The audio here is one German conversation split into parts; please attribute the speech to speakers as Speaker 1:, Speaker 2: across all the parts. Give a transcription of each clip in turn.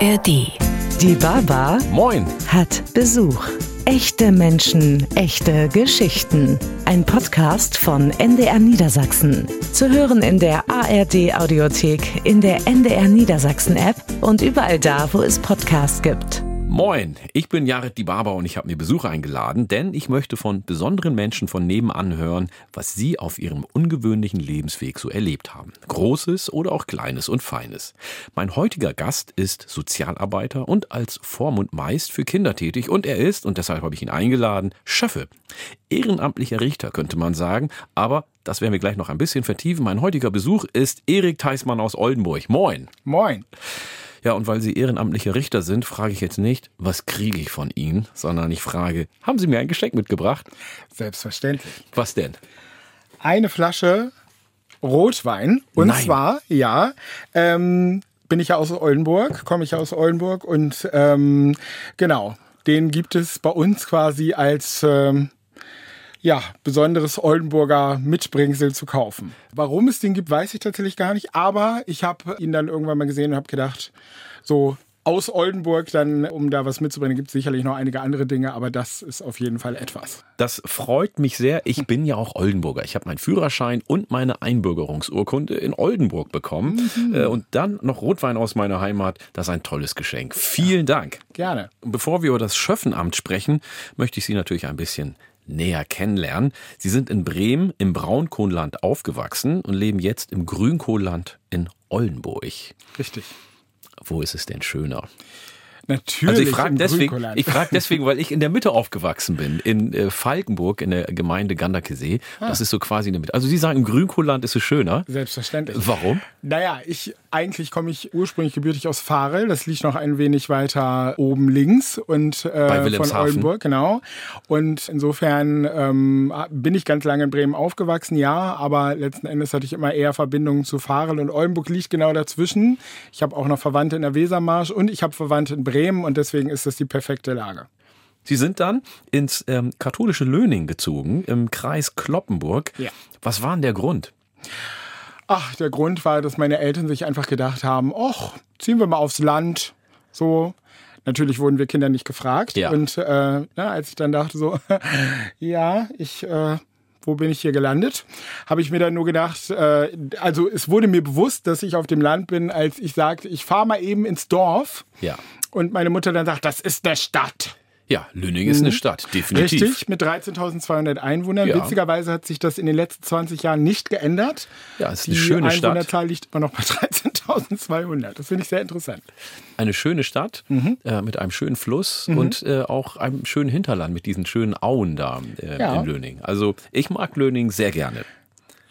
Speaker 1: ARD.
Speaker 2: Die Baba
Speaker 3: Moin.
Speaker 2: hat Besuch. Echte Menschen, echte Geschichten. Ein Podcast von NDR Niedersachsen. Zu hören in der ARD Audiothek, in der NDR Niedersachsen App und überall da, wo es Podcasts gibt.
Speaker 3: Moin, ich bin Jared Dibaba und ich habe mir Besucher eingeladen, denn ich möchte von besonderen Menschen von nebenan hören, was sie auf ihrem ungewöhnlichen Lebensweg so erlebt haben. Großes oder auch Kleines und Feines. Mein heutiger Gast ist Sozialarbeiter und als Vormund meist für Kinder tätig und er ist, und deshalb habe ich ihn eingeladen, Schöffe. Ehrenamtlicher Richter könnte man sagen, aber das werden wir gleich noch ein bisschen vertiefen. Mein heutiger Besuch ist Erik Theismann aus Oldenburg. Moin.
Speaker 4: Moin.
Speaker 3: Ja, und weil Sie ehrenamtliche Richter sind, frage ich jetzt nicht, was kriege ich von Ihnen, sondern ich frage, haben Sie mir ein Geschenk mitgebracht?
Speaker 4: Selbstverständlich.
Speaker 3: Was denn?
Speaker 4: Eine Flasche Rotwein. Und
Speaker 3: Nein.
Speaker 4: zwar, ja, ähm, bin ich ja aus Oldenburg, komme ich ja aus Oldenburg und ähm, genau, den gibt es bei uns quasi als ähm, ja, besonderes Oldenburger Mitbringsel zu kaufen. Warum es den gibt, weiß ich tatsächlich gar nicht, aber ich habe ihn dann irgendwann mal gesehen und habe gedacht, so aus Oldenburg dann, um da was mitzubringen, gibt es sicherlich noch einige andere Dinge, aber das ist auf jeden Fall etwas.
Speaker 3: Das freut mich sehr. Ich bin ja auch Oldenburger. Ich habe meinen Führerschein und meine Einbürgerungsurkunde in Oldenburg bekommen. Äh, Und dann noch Rotwein aus meiner Heimat. Das ist ein tolles Geschenk. Vielen Dank.
Speaker 4: Gerne.
Speaker 3: Bevor wir über das Schöffenamt sprechen, möchte ich Sie natürlich ein bisschen näher kennenlernen. Sie sind in Bremen im Braunkohlenland aufgewachsen und leben jetzt im Grünkohlenland in Oldenburg.
Speaker 4: Richtig.
Speaker 3: Wo ist es denn schöner?
Speaker 4: Natürlich.
Speaker 3: Also ich frage
Speaker 4: im
Speaker 3: deswegen, ich frage deswegen, weil ich in der Mitte aufgewachsen bin, in äh, Falkenburg in der Gemeinde Gandakesee.
Speaker 4: Ah.
Speaker 3: Das ist so quasi in der Mitte. Also Sie sagen, im Grünkohlenland ist es schöner.
Speaker 4: Selbstverständlich.
Speaker 3: Warum?
Speaker 4: Naja, ich eigentlich komme ich ursprünglich gebürtig aus Farel. Das liegt noch ein wenig weiter oben links und äh, von. Oldenburg, genau. Und insofern ähm, bin ich ganz lange in Bremen aufgewachsen, ja, aber letzten Endes hatte ich immer eher Verbindungen zu Farel und Oldenburg liegt genau dazwischen. Ich habe auch noch Verwandte in der Wesermarsch und ich habe Verwandte in Bremen und deswegen ist das die perfekte Lage.
Speaker 3: Sie sind dann ins ähm, katholische Löning gezogen, im Kreis Kloppenburg.
Speaker 4: Ja.
Speaker 3: Was war denn der Grund?
Speaker 4: Ach, der Grund war, dass meine Eltern sich einfach gedacht haben, ach, ziehen wir mal aufs Land. So. Natürlich wurden wir Kinder nicht gefragt.
Speaker 3: Ja.
Speaker 4: Und äh, na, als ich dann dachte so, ja, ich, äh, wo bin ich hier gelandet? Habe ich mir dann nur gedacht, äh, also es wurde mir bewusst, dass ich auf dem Land bin, als ich sagte, ich fahre mal eben ins Dorf.
Speaker 3: Ja.
Speaker 4: Und meine Mutter dann sagt, das ist eine Stadt.
Speaker 3: Ja, Löning ist eine Stadt, definitiv.
Speaker 4: Mhm. Richtig, mit 13.200 Einwohnern.
Speaker 3: Ja.
Speaker 4: Witzigerweise hat sich das in den letzten 20 Jahren nicht geändert.
Speaker 3: Ja, es ist
Speaker 4: Die
Speaker 3: eine schöne Stadt.
Speaker 4: Einwohnerzahl liegt immer noch bei 13.200. Das finde ich sehr interessant.
Speaker 3: Eine schöne Stadt
Speaker 4: Mhm.
Speaker 3: äh, mit einem schönen Fluss und äh, auch einem schönen Hinterland mit diesen schönen Auen da äh,
Speaker 4: Ja.
Speaker 3: in Löning. Also ich mag Löning sehr gerne.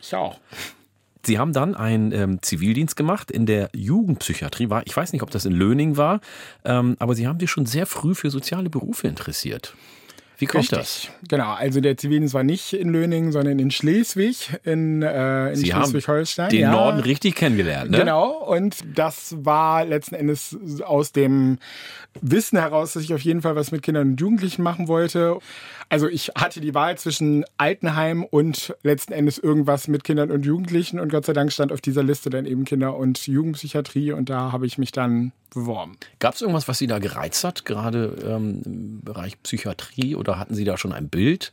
Speaker 4: Ich auch.
Speaker 3: Sie haben dann einen ähm, Zivildienst gemacht in der Jugendpsychiatrie. War, ich weiß nicht, ob das in Löning war, ähm, aber Sie haben sich schon sehr früh für soziale Berufe interessiert. Wie kommt das?
Speaker 4: Genau, also der Zivildienst war nicht in Löningen, sondern in Schleswig, in, äh, in Schleswig-Holstein.
Speaker 3: den
Speaker 4: ja.
Speaker 3: Norden richtig kennengelernt, ne?
Speaker 4: Genau, und das war letzten Endes aus dem Wissen heraus, dass ich auf jeden Fall was mit Kindern und Jugendlichen machen wollte. Also ich hatte die Wahl zwischen Altenheim und letzten Endes irgendwas mit Kindern und Jugendlichen und Gott sei Dank stand auf dieser Liste dann eben Kinder- und Jugendpsychiatrie und da habe ich mich dann beworben.
Speaker 3: Gab es irgendwas, was Sie da gereizt hat, gerade ähm, im Bereich Psychiatrie oder hatten Sie da schon ein Bild?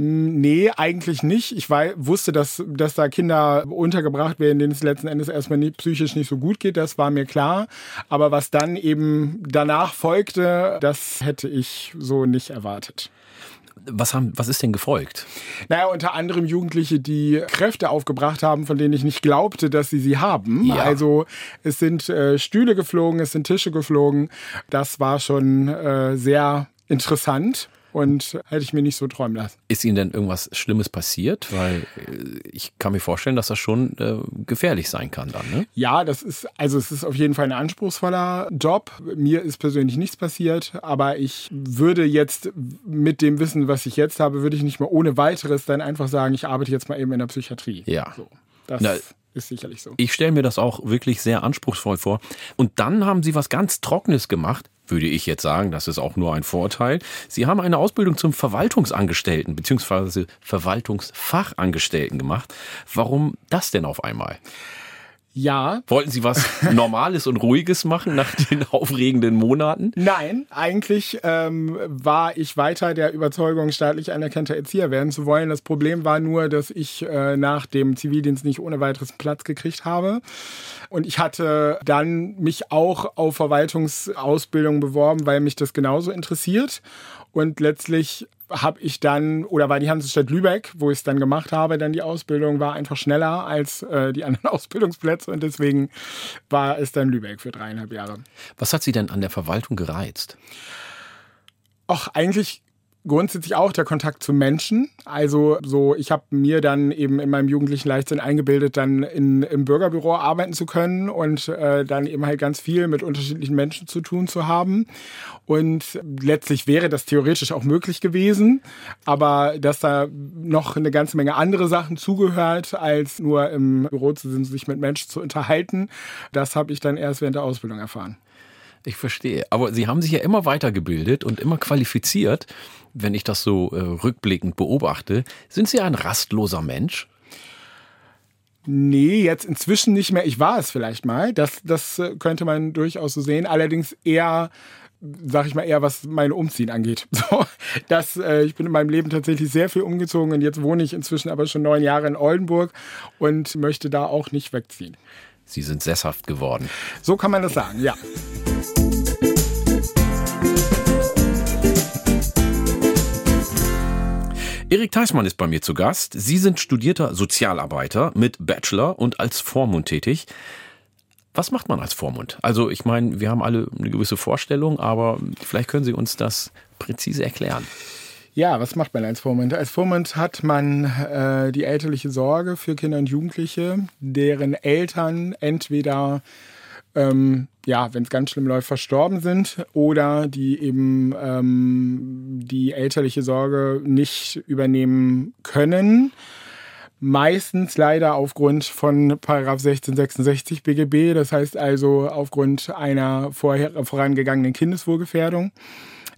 Speaker 4: Nee, eigentlich nicht. Ich wei- wusste, dass, dass da Kinder untergebracht werden, denen es letzten Endes erstmal nicht, psychisch nicht so gut geht. Das war mir klar. Aber was dann eben danach folgte, das hätte ich so nicht erwartet.
Speaker 3: Was, haben, was ist denn gefolgt?
Speaker 4: Naja, unter anderem Jugendliche, die Kräfte aufgebracht haben, von denen ich nicht glaubte, dass sie sie haben.
Speaker 3: Ja.
Speaker 4: Also es sind äh, Stühle geflogen, es sind Tische geflogen. Das war schon äh, sehr interessant und hätte ich mir nicht so träumen lassen.
Speaker 3: Ist Ihnen denn irgendwas Schlimmes passiert? Weil äh, ich kann mir vorstellen, dass das schon äh, gefährlich sein kann dann, ne?
Speaker 4: Ja, das ist, also es ist auf jeden Fall ein anspruchsvoller Job. Mir ist persönlich nichts passiert, aber ich würde jetzt mit dem Wissen, was ich jetzt habe, würde ich nicht mehr ohne weiteres dann einfach sagen, ich arbeite jetzt mal eben in der Psychiatrie.
Speaker 3: Ja.
Speaker 4: So, das
Speaker 3: Na,
Speaker 4: ist sicherlich so.
Speaker 3: Ich stelle mir das auch wirklich sehr anspruchsvoll vor. Und dann haben Sie was ganz Trockenes gemacht, würde ich jetzt sagen, das ist auch nur ein Vorteil. Sie haben eine Ausbildung zum Verwaltungsangestellten bzw. Verwaltungsfachangestellten gemacht. Warum das denn auf einmal?
Speaker 4: Ja.
Speaker 3: Wollten Sie was Normales und Ruhiges machen nach den aufregenden Monaten?
Speaker 4: Nein, eigentlich ähm, war ich weiter der Überzeugung, staatlich anerkannter Erzieher werden zu wollen. Das Problem war nur, dass ich äh, nach dem Zivildienst nicht ohne weiteres Platz gekriegt habe. Und ich hatte dann mich auch auf Verwaltungsausbildung beworben, weil mich das genauso interessiert. Und letztlich habe ich dann, oder war die Hansestadt Lübeck, wo ich es dann gemacht habe, dann die Ausbildung war einfach schneller als äh, die anderen Ausbildungsplätze und deswegen war es dann Lübeck für dreieinhalb Jahre.
Speaker 3: Was hat Sie denn an der Verwaltung gereizt?
Speaker 4: Ach, eigentlich grundsätzlich auch der Kontakt zu Menschen. Also so, ich habe mir dann eben in meinem jugendlichen Leichtsinn eingebildet, dann in, im Bürgerbüro arbeiten zu können und äh, dann eben halt ganz viel mit unterschiedlichen Menschen zu tun zu haben. Und letztlich wäre das theoretisch auch möglich gewesen, aber dass da noch eine ganze Menge andere Sachen zugehört, als nur im Büro zu sind, sich mit Menschen zu unterhalten, das habe ich dann erst während der Ausbildung erfahren.
Speaker 3: Ich verstehe. Aber Sie haben sich ja immer weitergebildet und immer qualifiziert wenn ich das so äh, rückblickend beobachte. Sind Sie ein rastloser Mensch?
Speaker 4: Nee, jetzt inzwischen nicht mehr. Ich war es vielleicht mal. Das, das äh, könnte man durchaus so sehen. Allerdings eher, sag ich mal, eher was mein Umziehen angeht. So, das, äh, ich bin in meinem Leben tatsächlich sehr viel umgezogen und jetzt wohne ich inzwischen aber schon neun Jahre in Oldenburg und möchte da auch nicht wegziehen.
Speaker 3: Sie sind sesshaft geworden.
Speaker 4: So kann man das sagen, ja.
Speaker 3: Erik Theismann ist bei mir zu Gast. Sie sind studierter Sozialarbeiter mit Bachelor und als Vormund tätig. Was macht man als Vormund? Also ich meine, wir haben alle eine gewisse Vorstellung, aber vielleicht können Sie uns das präzise erklären.
Speaker 4: Ja, was macht man als Vormund? Als Vormund hat man äh, die elterliche Sorge für Kinder und Jugendliche, deren Eltern entweder ähm, ja, wenn es ganz schlimm läuft, verstorben sind oder die eben ähm, die elterliche Sorge nicht übernehmen können. Meistens leider aufgrund von Paragraph 1666 BGB, das heißt also aufgrund einer vorher, vorangegangenen Kindeswohlgefährdung.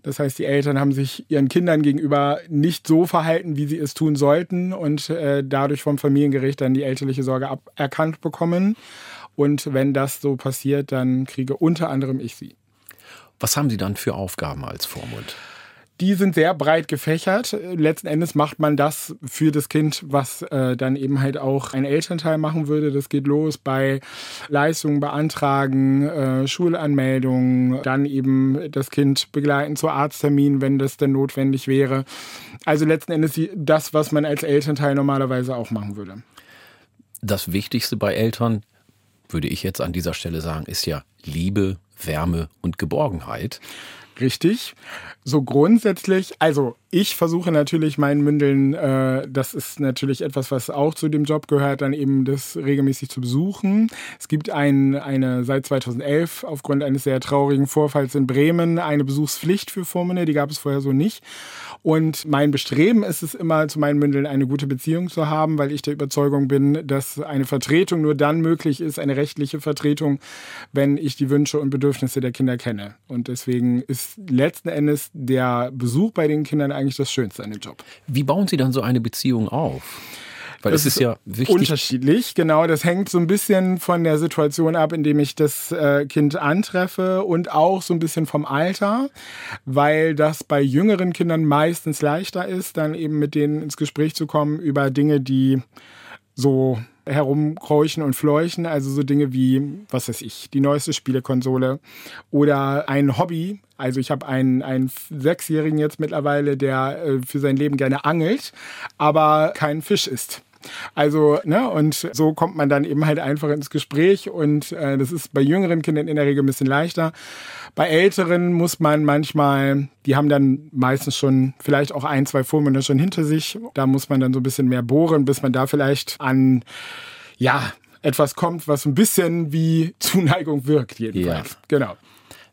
Speaker 4: Das heißt, die Eltern haben sich ihren Kindern gegenüber nicht so verhalten, wie sie es tun sollten und äh, dadurch vom Familiengericht dann die elterliche Sorge aberkannt bekommen. Und wenn das so passiert, dann kriege unter anderem ich sie.
Speaker 3: Was haben Sie dann für Aufgaben als Vormund?
Speaker 4: Die sind sehr breit gefächert. Letzten Endes macht man das für das Kind, was äh, dann eben halt auch ein Elternteil machen würde. Das geht los bei Leistungen beantragen, äh, Schulanmeldungen, dann eben das Kind begleiten zu Arztterminen, wenn das denn notwendig wäre. Also letzten Endes das, was man als Elternteil normalerweise auch machen würde.
Speaker 3: Das Wichtigste bei Eltern würde ich jetzt an dieser Stelle sagen, ist ja Liebe, Wärme und Geborgenheit.
Speaker 4: Richtig. So grundsätzlich, also ich versuche natürlich meinen Mündeln, äh, das ist natürlich etwas, was auch zu dem Job gehört, dann eben das regelmäßig zu besuchen. Es gibt ein, eine seit 2011 aufgrund eines sehr traurigen Vorfalls in Bremen eine Besuchspflicht für Vormünde, die gab es vorher so nicht. Und mein Bestreben ist es immer, zu meinen Mündeln eine gute Beziehung zu haben, weil ich der Überzeugung bin, dass eine Vertretung nur dann möglich ist, eine rechtliche Vertretung, wenn ich die Wünsche und Bedürfnisse der Kinder kenne. Und deswegen ist letzten Endes der Besuch bei den Kindern eigentlich das Schönste an dem Job.
Speaker 3: Wie bauen Sie dann so eine Beziehung auf?
Speaker 4: Weil das, das ist ja wichtig. Unterschiedlich, genau. Das hängt so ein bisschen von der Situation ab, in dem ich das äh, Kind antreffe und auch so ein bisschen vom Alter, weil das bei jüngeren Kindern meistens leichter ist, dann eben mit denen ins Gespräch zu kommen über Dinge, die so herumkräuchen und fleuchen, also so Dinge wie, was weiß ich, die neueste Spielekonsole oder ein Hobby. Also ich habe einen, einen Sechsjährigen jetzt mittlerweile, der äh, für sein Leben gerne angelt, aber keinen Fisch isst. Also, ne, und so kommt man dann eben halt einfach ins Gespräch und äh, das ist bei jüngeren Kindern in der Regel ein bisschen leichter. Bei älteren muss man manchmal, die haben dann meistens schon vielleicht auch ein, zwei Vormänner schon hinter sich. Da muss man dann so ein bisschen mehr bohren, bis man da vielleicht an, ja, etwas kommt, was ein bisschen wie Zuneigung wirkt, jedenfalls. Ja. Genau.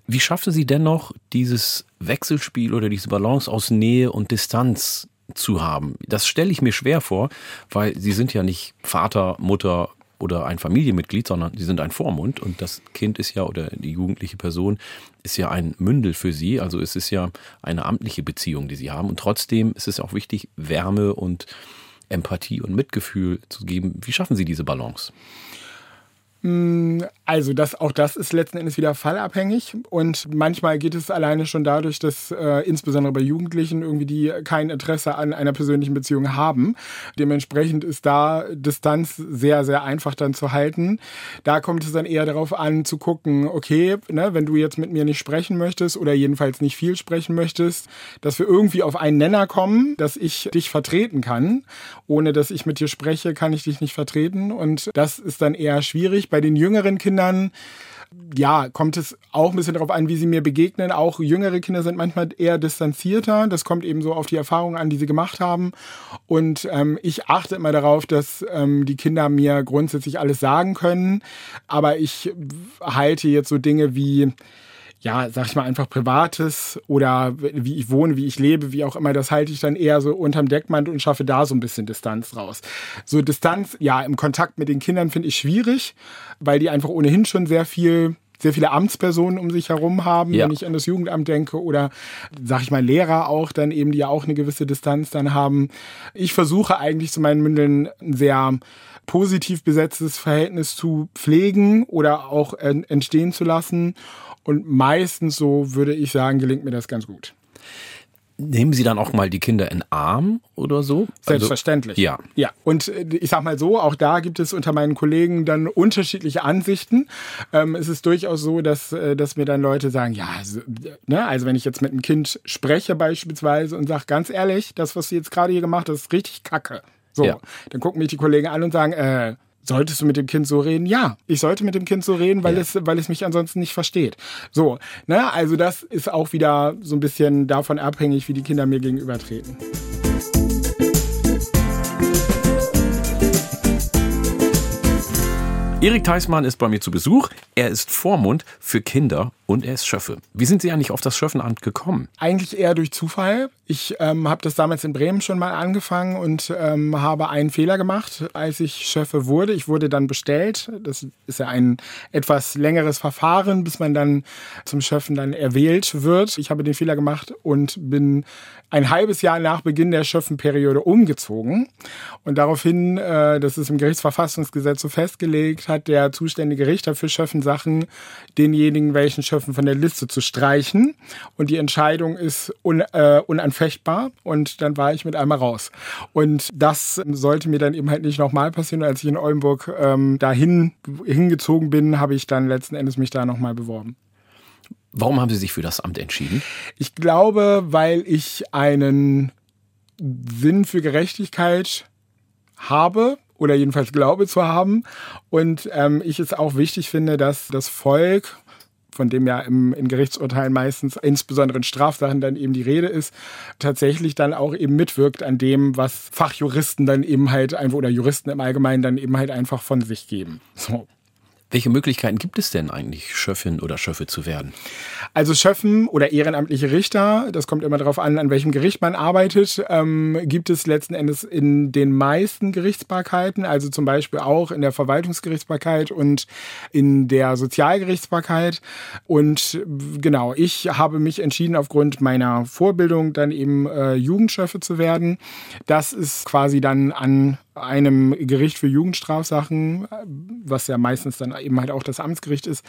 Speaker 3: Wie schaffen Sie dennoch dieses Wechselspiel oder diese Balance aus Nähe und Distanz zu haben. Das stelle ich mir schwer vor, weil sie sind ja nicht Vater, Mutter oder ein Familienmitglied, sondern sie sind ein Vormund und das Kind ist ja oder die jugendliche Person ist ja ein Mündel für sie. Also es ist ja eine amtliche Beziehung, die sie haben und trotzdem ist es auch wichtig, Wärme und Empathie und Mitgefühl zu geben. Wie schaffen Sie diese Balance?
Speaker 4: Also das, auch das ist letzten Endes wieder fallabhängig und manchmal geht es alleine schon dadurch, dass äh, insbesondere bei Jugendlichen irgendwie die kein Interesse an einer persönlichen Beziehung haben. Dementsprechend ist da Distanz sehr, sehr einfach dann zu halten. Da kommt es dann eher darauf an zu gucken, okay, ne, wenn du jetzt mit mir nicht sprechen möchtest oder jedenfalls nicht viel sprechen möchtest, dass wir irgendwie auf einen Nenner kommen, dass ich dich vertreten kann. Ohne dass ich mit dir spreche, kann ich dich nicht vertreten und das ist dann eher schwierig. Bei den jüngeren Kindern ja, kommt es auch ein bisschen darauf an, wie sie mir begegnen. Auch jüngere Kinder sind manchmal eher distanzierter. Das kommt eben so auf die Erfahrungen an, die sie gemacht haben. Und ähm, ich achte immer darauf, dass ähm, die Kinder mir grundsätzlich alles sagen können. Aber ich halte jetzt so Dinge wie ja, sag ich mal, einfach Privates oder wie ich wohne, wie ich lebe, wie auch immer, das halte ich dann eher so unterm Deckmantel und schaffe da so ein bisschen Distanz raus. So Distanz, ja, im Kontakt mit den Kindern finde ich schwierig, weil die einfach ohnehin schon sehr viel sehr viele Amtspersonen um sich herum haben, ja. wenn ich an das Jugendamt denke oder sag ich mal Lehrer auch dann eben, die ja auch eine gewisse Distanz dann haben. Ich versuche eigentlich zu meinen Mündeln ein sehr positiv besetztes Verhältnis zu pflegen oder auch entstehen zu lassen und meistens, so würde ich sagen, gelingt mir das ganz gut.
Speaker 3: Nehmen Sie dann auch mal die Kinder in Arm oder so? Also,
Speaker 4: Selbstverständlich.
Speaker 3: Also, ja.
Speaker 4: Ja. Und äh, ich sag mal so, auch da gibt es unter meinen Kollegen dann unterschiedliche Ansichten. Ähm, es ist durchaus so, dass, äh, dass mir dann Leute sagen, ja, also, ne, also wenn ich jetzt mit einem Kind spreche beispielsweise und sage, ganz ehrlich, das, was du jetzt gerade hier gemacht hast, ist richtig kacke. So, ja. dann gucken mich die Kollegen an und sagen, äh, Solltest du mit dem Kind so reden? Ja, ich sollte mit dem Kind so reden, weil ja. es, weil es mich ansonsten nicht versteht. So, ne, also das ist auch wieder so ein bisschen davon abhängig, wie die Kinder mir gegenübertreten.
Speaker 3: Erik Theismann ist bei mir zu Besuch. Er ist Vormund für Kinder und er ist Schöffe. Wie sind Sie eigentlich auf das Schöffenamt gekommen?
Speaker 4: Eigentlich eher durch Zufall. Ich ähm, habe das damals in Bremen schon mal angefangen und ähm, habe einen Fehler gemacht, als ich Schöffe wurde. Ich wurde dann bestellt. Das ist ja ein etwas längeres Verfahren, bis man dann zum Schöffen dann erwählt wird. Ich habe den Fehler gemacht und bin ein halbes Jahr nach Beginn der Schöffenperiode umgezogen. Und daraufhin, äh, das ist im Gerichtsverfassungsgesetz so festgelegt, hat der zuständige Richter für Schöffensachen denjenigen, welchen Schöffen von der Liste zu streichen. Und die Entscheidung ist un, äh, unanfechtbar. Und dann war ich mit einmal raus. Und das sollte mir dann eben halt nicht nochmal passieren. Als ich in Oldenburg ähm, dahin hingezogen bin, habe ich dann letzten Endes mich da nochmal beworben.
Speaker 3: Warum haben Sie sich für das Amt entschieden?
Speaker 4: Ich glaube, weil ich einen Sinn für Gerechtigkeit habe oder jedenfalls glaube zu haben und ähm, ich es auch wichtig finde, dass das Volk von dem ja im, in Gerichtsurteilen meistens, insbesondere in Strafsachen, dann eben die Rede ist, tatsächlich dann auch eben mitwirkt an dem, was Fachjuristen dann eben halt einfach oder Juristen im Allgemeinen dann eben halt einfach von sich geben. So.
Speaker 3: Welche Möglichkeiten gibt es denn eigentlich, Schöffin oder Schöffe zu werden?
Speaker 4: Also Schöffen oder ehrenamtliche Richter, das kommt immer darauf an, an welchem Gericht man arbeitet, ähm, gibt es letzten Endes in den meisten Gerichtsbarkeiten, also zum Beispiel auch in der Verwaltungsgerichtsbarkeit und in der Sozialgerichtsbarkeit. Und genau, ich habe mich entschieden, aufgrund meiner Vorbildung dann eben äh, Jugendschöffe zu werden. Das ist quasi dann an einem Gericht für Jugendstrafsachen, was ja meistens dann eben halt auch das Amtsgericht ist.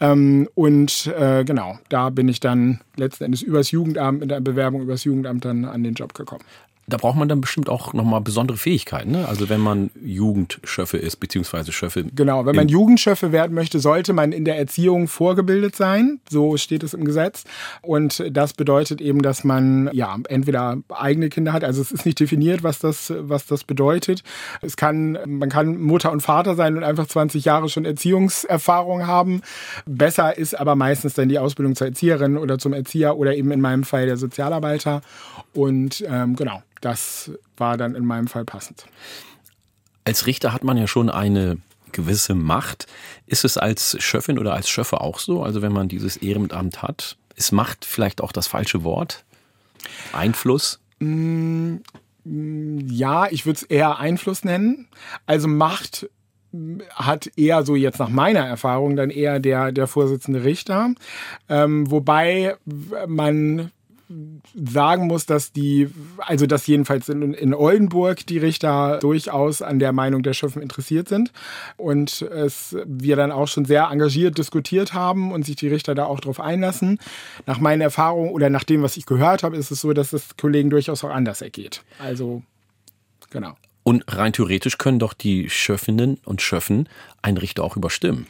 Speaker 4: Ähm, und äh, genau, da bin ich dann letzten Endes übers Jugendamt, mit der Bewerbung übers Jugendamt dann an den Job gekommen
Speaker 3: da braucht man dann bestimmt auch nochmal besondere Fähigkeiten. Ne? Also wenn man Jugendschöffe ist, beziehungsweise Schöffe.
Speaker 4: Genau, wenn man Jugendschöffe werden möchte, sollte man in der Erziehung vorgebildet sein. So steht es im Gesetz. Und das bedeutet eben, dass man ja entweder eigene Kinder hat. Also es ist nicht definiert, was das, was das bedeutet. Es kann, man kann Mutter und Vater sein und einfach 20 Jahre schon Erziehungserfahrung haben. Besser ist aber meistens dann die Ausbildung zur Erzieherin oder zum Erzieher oder eben in meinem Fall der Sozialarbeiter. Und ähm, genau, das war dann in meinem Fall passend.
Speaker 3: Als Richter hat man ja schon eine gewisse Macht. Ist es als Schöffin oder als Schöffe auch so? Also wenn man dieses Ehrenamt hat, ist Macht vielleicht auch das falsche Wort? Einfluss?
Speaker 4: Mm, ja, ich würde es eher Einfluss nennen. Also Macht hat eher so jetzt nach meiner Erfahrung dann eher der, der Vorsitzende Richter. Ähm, wobei man sagen muss, dass die, also dass jedenfalls in, in Oldenburg die Richter durchaus an der Meinung der Schöffen interessiert sind und es wir dann auch schon sehr engagiert diskutiert haben und sich die Richter da auch drauf einlassen. Nach meinen Erfahrungen oder nach dem, was ich gehört habe, ist es so, dass es Kollegen durchaus auch anders ergeht. Also genau.
Speaker 3: Und rein theoretisch können doch die Schöffinnen und Schöffen einen Richter auch überstimmen.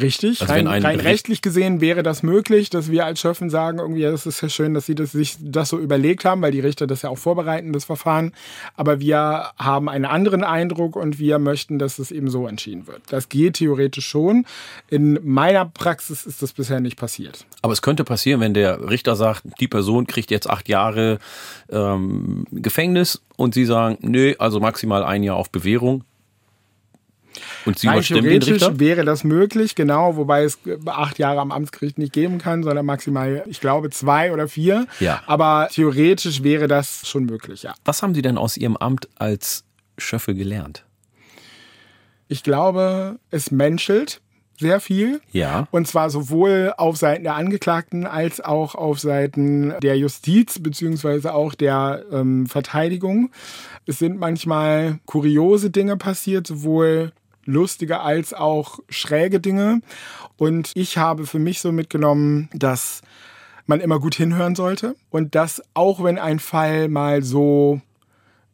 Speaker 4: Richtig, also rein, rein rechtlich gesehen wäre das möglich, dass wir als Schöffen sagen, irgendwie, ja, das ist ja schön, dass sie das, sich das so überlegt haben, weil die Richter das ja auch vorbereiten, das Verfahren. Aber wir haben einen anderen Eindruck und wir möchten, dass es eben so entschieden wird. Das geht theoretisch schon. In meiner Praxis ist das bisher nicht passiert.
Speaker 3: Aber es könnte passieren, wenn der Richter sagt, die Person kriegt jetzt acht Jahre ähm, Gefängnis und Sie sagen, nö, also maximal ein Jahr auf Bewährung.
Speaker 4: Und Sie Rein theoretisch wäre das möglich, genau, wobei es acht Jahre am Amtsgericht nicht geben kann, sondern maximal, ich glaube, zwei oder vier.
Speaker 3: Ja.
Speaker 4: Aber theoretisch wäre das schon möglich, ja.
Speaker 3: Was haben Sie denn aus Ihrem Amt als Schöffe gelernt?
Speaker 4: Ich glaube, es menschelt sehr viel.
Speaker 3: Ja.
Speaker 4: Und zwar sowohl auf Seiten der Angeklagten als auch auf Seiten der Justiz beziehungsweise auch der ähm, Verteidigung. Es sind manchmal kuriose Dinge passiert, sowohl lustige als auch schräge Dinge. Und ich habe für mich so mitgenommen, dass man immer gut hinhören sollte und dass auch wenn ein Fall mal so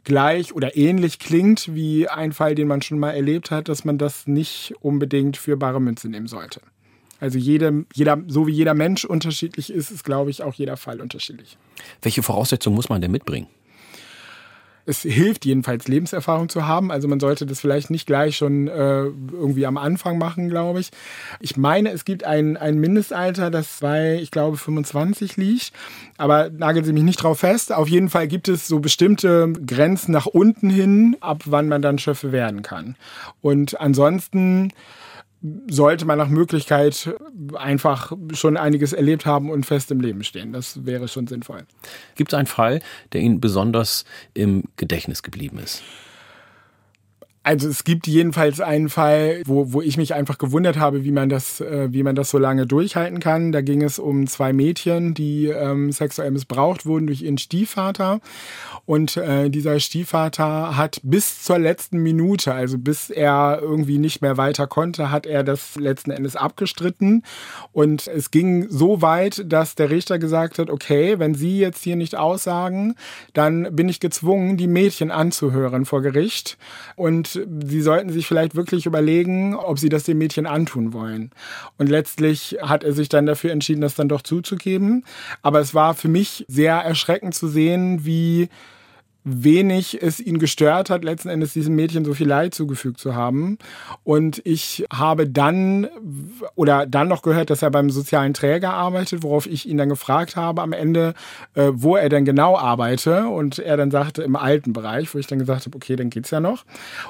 Speaker 4: gleich oder ähnlich klingt wie ein Fall, den man schon mal erlebt hat, dass man das nicht unbedingt für bare Münze nehmen sollte. Also jede, jeder, so wie jeder Mensch unterschiedlich ist, ist, glaube ich, auch jeder Fall unterschiedlich.
Speaker 3: Welche Voraussetzungen muss man denn mitbringen?
Speaker 4: Es hilft jedenfalls Lebenserfahrung zu haben. Also man sollte das vielleicht nicht gleich schon äh, irgendwie am Anfang machen, glaube ich. Ich meine, es gibt ein, ein Mindestalter, das bei, ich glaube, 25 liegt. Aber nageln Sie mich nicht drauf fest. Auf jeden Fall gibt es so bestimmte Grenzen nach unten hin, ab wann man dann Schöffe werden kann. Und ansonsten sollte man nach Möglichkeit einfach schon einiges erlebt haben und fest im Leben stehen. Das wäre schon sinnvoll.
Speaker 3: Gibt es einen Fall, der Ihnen besonders im Gedächtnis geblieben ist?
Speaker 4: Also es gibt jedenfalls einen Fall, wo, wo ich mich einfach gewundert habe, wie man das, äh, wie man das so lange durchhalten kann. Da ging es um zwei Mädchen, die ähm, sexuell missbraucht wurden durch ihren Stiefvater. Und äh, dieser Stiefvater hat bis zur letzten Minute, also bis er irgendwie nicht mehr weiter konnte, hat er das letzten Endes abgestritten. Und es ging so weit, dass der Richter gesagt hat, okay, wenn Sie jetzt hier nicht aussagen, dann bin ich gezwungen, die Mädchen anzuhören vor Gericht. Und sie sollten sich vielleicht wirklich überlegen, ob sie das dem Mädchen antun wollen. Und letztlich hat er sich dann dafür entschieden, das dann doch zuzugeben. Aber es war für mich sehr erschreckend zu sehen, wie wenig es ihn gestört hat, letzten Endes diesem Mädchen so viel Leid zugefügt zu haben. Und ich habe dann oder dann noch gehört, dass er beim sozialen Träger arbeitet, worauf ich ihn dann gefragt habe am Ende, äh, wo er denn genau arbeite. Und er dann sagte, im alten Bereich, wo ich dann gesagt habe, okay, dann geht's ja noch.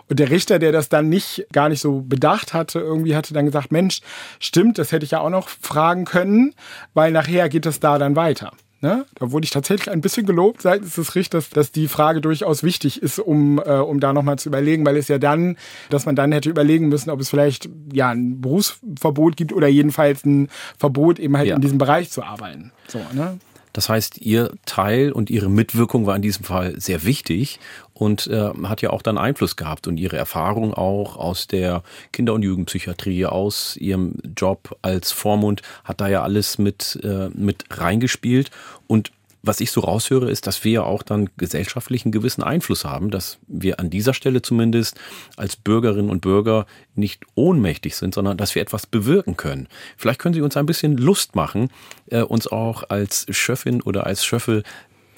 Speaker 4: Und der Richter, der das dann nicht gar nicht so bedacht hatte, irgendwie hatte dann gesagt, Mensch, stimmt, das hätte ich ja auch noch fragen können, weil nachher geht es da dann weiter. Ne? Da wurde ich tatsächlich ein bisschen gelobt seitens des Richters, dass die Frage durchaus wichtig ist, um, äh, um da nochmal zu überlegen, weil es ja dann, dass man dann hätte überlegen müssen, ob es vielleicht ja ein Berufsverbot gibt oder jedenfalls ein Verbot, eben halt ja. in diesem Bereich zu arbeiten. So, ne?
Speaker 3: Das heißt, Ihr Teil und Ihre Mitwirkung war in diesem Fall sehr wichtig und äh, hat ja auch dann Einfluss gehabt und Ihre Erfahrung auch aus der Kinder- und Jugendpsychiatrie, aus Ihrem Job als Vormund, hat da ja alles mit, äh, mit reingespielt und was ich so raushöre, ist, dass wir ja auch dann gesellschaftlich einen gewissen Einfluss haben, dass wir an dieser Stelle zumindest als Bürgerinnen und Bürger nicht ohnmächtig sind, sondern dass wir etwas bewirken können. Vielleicht können Sie uns ein bisschen Lust machen, äh, uns auch als Schöffin oder als Schöffel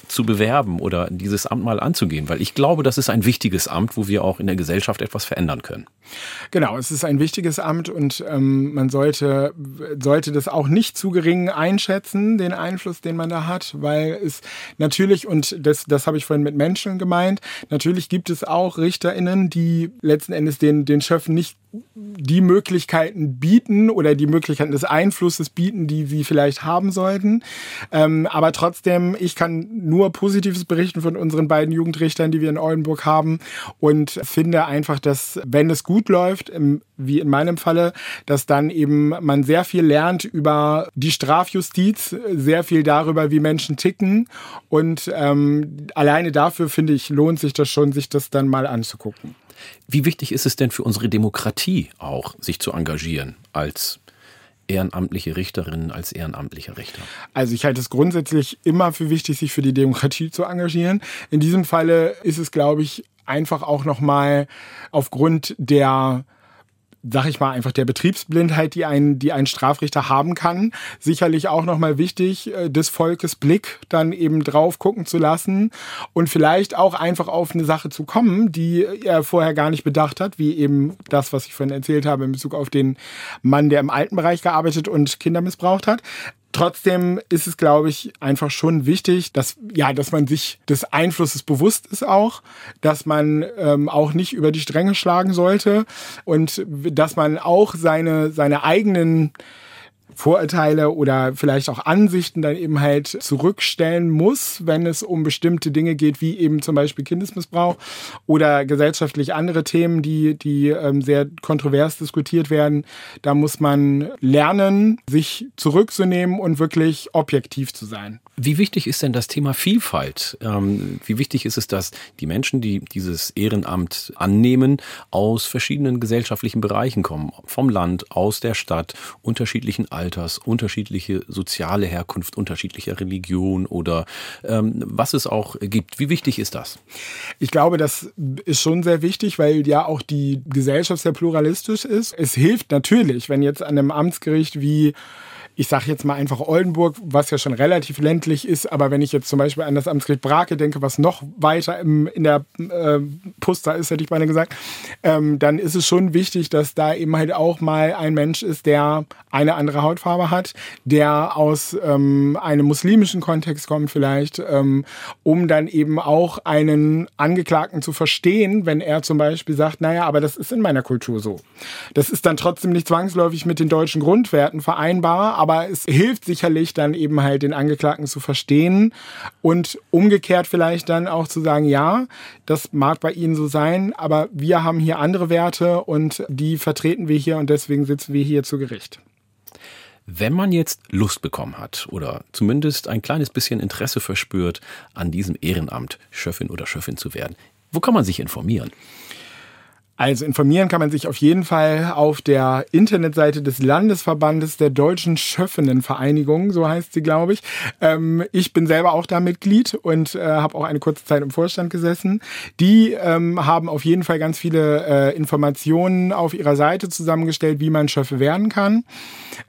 Speaker 3: zu bewerben oder dieses Amt mal anzugehen, weil ich glaube, das ist ein wichtiges Amt, wo wir auch in der Gesellschaft etwas verändern können.
Speaker 4: Genau, es ist ein wichtiges Amt und ähm, man sollte, sollte das auch nicht zu gering einschätzen, den Einfluss, den man da hat, weil es natürlich, und das, das habe ich vorhin mit Menschen gemeint, natürlich gibt es auch RichterInnen, die letzten Endes den, den Schöffen nicht die Möglichkeiten bieten oder die Möglichkeiten des Einflusses bieten, die sie vielleicht haben sollten. Ähm, aber trotzdem, ich kann nur Positives berichten von unseren beiden Jugendrichtern, die wir in Oldenburg haben und finde einfach, dass wenn es gut läuft, im, wie in meinem Falle, dass dann eben man sehr viel lernt über die Strafjustiz, sehr viel darüber, wie Menschen ticken und ähm, alleine dafür finde ich, lohnt sich das schon, sich das dann mal anzugucken.
Speaker 3: Wie wichtig ist es denn für unsere Demokratie auch, sich zu engagieren als ehrenamtliche Richterin, als ehrenamtlicher Richter?
Speaker 4: Also ich halte es grundsätzlich immer für wichtig, sich für die Demokratie zu engagieren. In diesem Falle ist es, glaube ich, einfach auch nochmal aufgrund der sag ich mal, einfach der Betriebsblindheit, die ein, die ein Strafrichter haben kann. Sicherlich auch nochmal wichtig, äh, des Volkes Blick dann eben drauf gucken zu lassen und vielleicht auch einfach auf eine Sache zu kommen, die er vorher gar nicht bedacht hat, wie eben das, was ich vorhin erzählt habe in Bezug auf den Mann, der im alten Bereich gearbeitet und Kinder missbraucht hat. Trotzdem ist es, glaube ich, einfach schon wichtig, dass ja, dass man sich des Einflusses bewusst ist auch, dass man ähm, auch nicht über die Stränge schlagen sollte und dass man auch seine seine eigenen Vorurteile oder vielleicht auch Ansichten dann eben halt zurückstellen muss, wenn es um bestimmte Dinge geht, wie eben zum Beispiel Kindesmissbrauch oder gesellschaftlich andere Themen, die, die ähm, sehr kontrovers diskutiert werden. Da muss man lernen, sich zurückzunehmen und wirklich objektiv zu sein.
Speaker 3: Wie wichtig ist denn das Thema Vielfalt? Ähm, wie wichtig ist es, dass die Menschen, die dieses Ehrenamt annehmen, aus verschiedenen gesellschaftlichen Bereichen kommen? Vom Land, aus der Stadt, unterschiedlichen Alters, unterschiedliche soziale Herkunft, unterschiedlicher Religion oder ähm, was es auch gibt. Wie wichtig ist das?
Speaker 4: Ich glaube, das ist schon sehr wichtig, weil ja auch die Gesellschaft sehr pluralistisch ist. Es hilft natürlich, wenn jetzt an einem Amtsgericht wie ich sage jetzt mal einfach Oldenburg, was ja schon relativ ländlich ist, aber wenn ich jetzt zum Beispiel an das Amtsgericht Brake denke, was noch weiter im, in der äh, Puster ist, hätte ich beinahe gesagt, ähm, dann ist es schon wichtig, dass da eben halt auch mal ein Mensch ist, der eine andere Hautfarbe hat, der aus ähm, einem muslimischen Kontext kommt vielleicht, ähm, um dann eben auch einen Angeklagten zu verstehen, wenn er zum Beispiel sagt, naja, aber das ist in meiner Kultur so. Das ist dann trotzdem nicht zwangsläufig mit den deutschen Grundwerten vereinbar, aber aber es hilft sicherlich dann eben halt den Angeklagten zu verstehen und umgekehrt vielleicht dann auch zu sagen, ja, das mag bei Ihnen so sein, aber wir haben hier andere Werte und die vertreten wir hier und deswegen sitzen wir hier zu Gericht.
Speaker 3: Wenn man jetzt Lust bekommen hat oder zumindest ein kleines bisschen Interesse verspürt, an diesem Ehrenamt Schöffin oder Schöffin zu werden, wo kann man sich informieren?
Speaker 4: Also informieren kann man sich auf jeden Fall auf der Internetseite des Landesverbandes der Deutschen Schöffinnenvereinigung, so heißt sie, glaube ich. Ähm, ich bin selber auch da Mitglied und äh, habe auch eine kurze Zeit im Vorstand gesessen. Die ähm, haben auf jeden Fall ganz viele äh, Informationen auf ihrer Seite zusammengestellt, wie man Schöffe werden kann.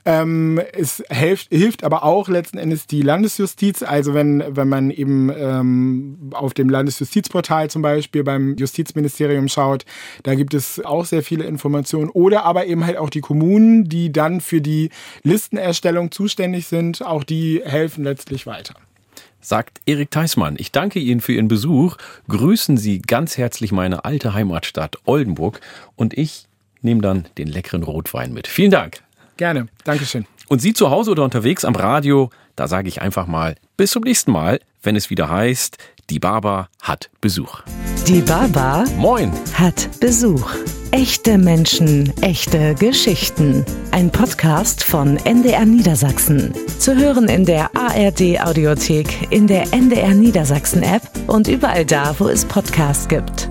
Speaker 4: Ähm, es hilft, hilft aber auch letzten Endes die Landesjustiz. Also wenn, wenn man eben ähm, auf dem Landesjustizportal zum Beispiel beim Justizministerium schaut, da gibt es auch sehr viele Informationen. Oder aber eben halt auch die Kommunen, die dann für die Listenerstellung zuständig sind, auch die helfen letztlich weiter
Speaker 3: sagt Erik Theismann. Ich danke Ihnen für Ihren Besuch. Grüßen Sie ganz herzlich meine alte Heimatstadt Oldenburg und ich nehme dann den leckeren Rotwein mit. Vielen Dank.
Speaker 4: Gerne. Dankeschön.
Speaker 3: Und Sie zu Hause oder unterwegs am Radio, da sage ich einfach mal bis zum nächsten Mal, wenn es wieder heißt, die Baba hat Besuch.
Speaker 2: Die Baba
Speaker 3: Moin
Speaker 2: hat Besuch. Echte Menschen, echte Geschichten. Ein Podcast von NDR Niedersachsen. Zu hören in der ARD Audiothek, in der NDR Niedersachsen App und überall da, wo es Podcasts gibt.